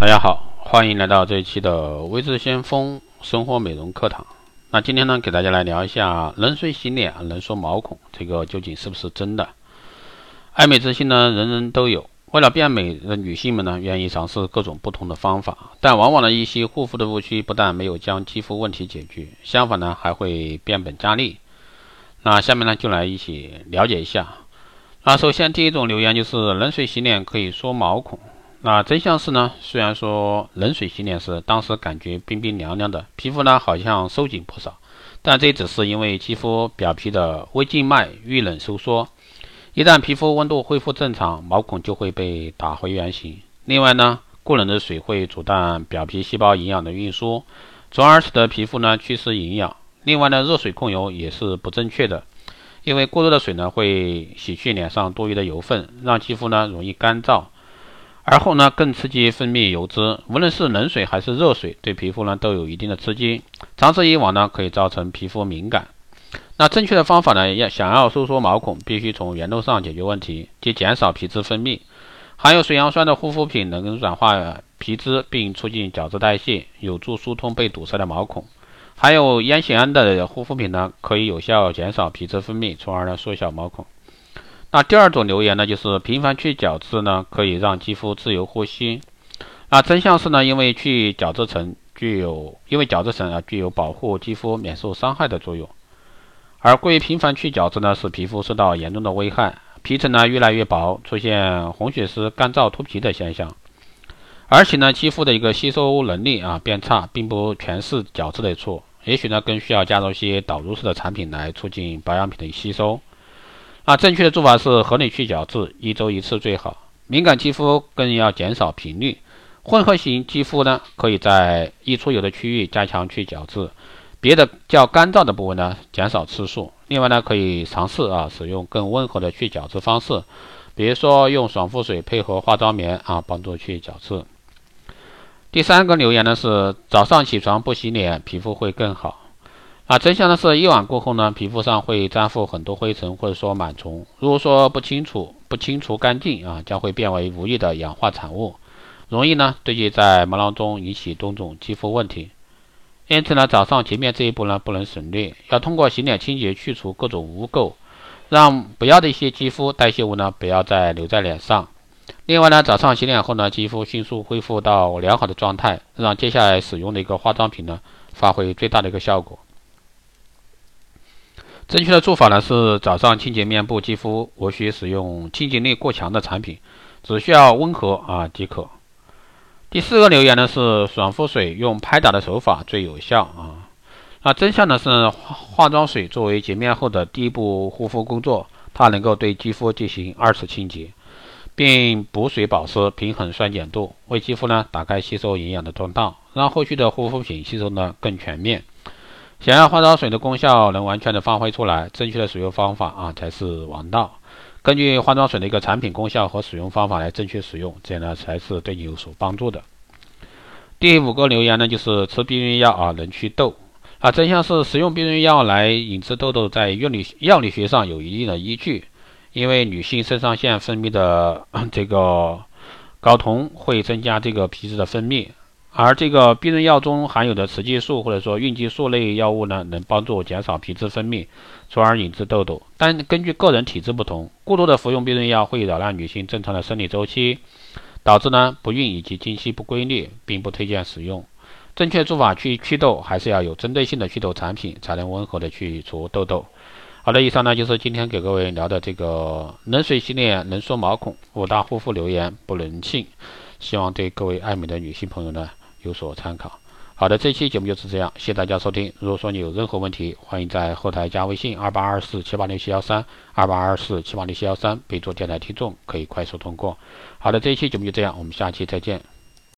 大家好，欢迎来到这一期的微智先锋生活美容课堂。那今天呢，给大家来聊一下冷水洗脸能缩毛孔，这个究竟是不是真的？爱美之心呢，人人都有。为了变美的女性们呢，愿意尝试各种不同的方法，但往往的一些护肤的误区，不但没有将肌肤问题解决，相反呢，还会变本加厉。那下面呢，就来一起了解一下。那首先第一种留言就是冷水洗脸可以缩毛孔。那真相是呢，虽然说冷水洗脸时，当时感觉冰冰凉凉的，皮肤呢好像收紧不少，但这只是因为肌肤表皮的微静脉遇冷收缩，一旦皮肤温度恢复正常，毛孔就会被打回原形。另外呢，过冷的水会阻断表皮细胞营养的运输，从而使得皮肤呢缺失营养。另外呢，热水控油也是不正确的，因为过热的水呢会洗去脸上多余的油分，让肌肤呢容易干燥。而后呢，更刺激分泌油脂，无论是冷水还是热水，对皮肤呢都有一定的刺激，长此以往呢，可以造成皮肤敏感。那正确的方法呢，要想要收缩毛孔，必须从源头上解决问题，即减少皮脂分泌。含有水杨酸的护肤品能软化皮脂，并促进角质代谢，有助疏通被堵塞的毛孔。含有烟酰胺的护肤品呢，可以有效减少皮脂分泌，从而呢缩小毛孔。那第二种留言呢，就是频繁去角质呢，可以让肌肤自由呼吸。那真相是呢，因为去角质层具有，因为角质层啊具有保护肌肤免受伤害的作用。而过于频繁去角质呢，使皮肤受到严重的危害，皮层呢越来越薄，出现红血丝、干燥、脱皮的现象。而且呢，肌肤的一个吸收能力啊变差，并不全是角质的错，也许呢更需要加入一些导入式的产品来促进保养品的吸收。啊正确的做法是合理去角质，一周一次最好。敏感肌肤更要减少频率。混合型肌肤呢，可以在易出油的区域加强去角质，别的较干燥的部位呢，减少次数。另外呢，可以尝试啊，使用更温和的去角质方式，比如说用爽肤水配合化妆棉啊，帮助去角质。第三个留言呢是早上起床不洗脸，皮肤会更好。啊，真相呢是夜晚过后呢，皮肤上会粘附很多灰尘或者说螨虫。如果说不清楚、不清除干净啊，将会变为无益的氧化产物，容易呢堆积在毛囊中，引起多种肌肤问题。因此呢，早上洁面这一步呢不能省略，要通过洗脸清洁去除各种污垢，让不要的一些肌肤代谢物呢不要再留在脸上。另外呢，早上洗脸后呢，肌肤迅速恢复到良好的状态，让接下来使用的一个化妆品呢发挥最大的一个效果。正确的做法呢是早上清洁面部肌肤，无需使用清洁力过强的产品，只需要温和啊即可。第四个留言呢是爽肤水用拍打的手法最有效啊。那真相呢是化妆水作为洁面后的第一步护肤工作，它能够对肌肤进行二次清洁，并补水保湿、平衡酸碱度，为肌肤呢打开吸收营养的通道，让后续的护肤品吸收呢更全面。想要化妆水的功效能完全的发挥出来，正确的使用方法啊才是王道。根据化妆水的一个产品功效和使用方法来正确使用，这样呢才是对你有所帮助的。第五个留言呢，就是吃避孕药啊能祛痘啊，真相是使用避孕药来引致痘痘，在药理药理学上有一定的依据，因为女性肾上腺分泌的这个睾酮会增加这个皮脂的分泌。而这个避孕药中含有的雌激素或者说孕激素类药物呢，能帮助减少皮脂分泌，从而引致痘痘。但根据个人体质不同，过多的服用避孕药会扰乱女性正常的生理周期，导致呢不孕以及经期不规律，并不推荐使用。正确做法去祛痘，还是要有针对性的祛痘产品，才能温和的去除痘痘。好的，以上呢就是今天给各位聊的这个冷水洗脸能缩毛孔，五大护肤留言不能信，希望对各位爱美的女性朋友呢。有所参考。好的，这期节目就是这样，谢谢大家收听。如果说你有任何问题，欢迎在后台加微信二八二四七八六七幺三二八二四七八六七幺三，备注电台听众，可以快速通过。好的，这一期节目就这样，我们下期再见。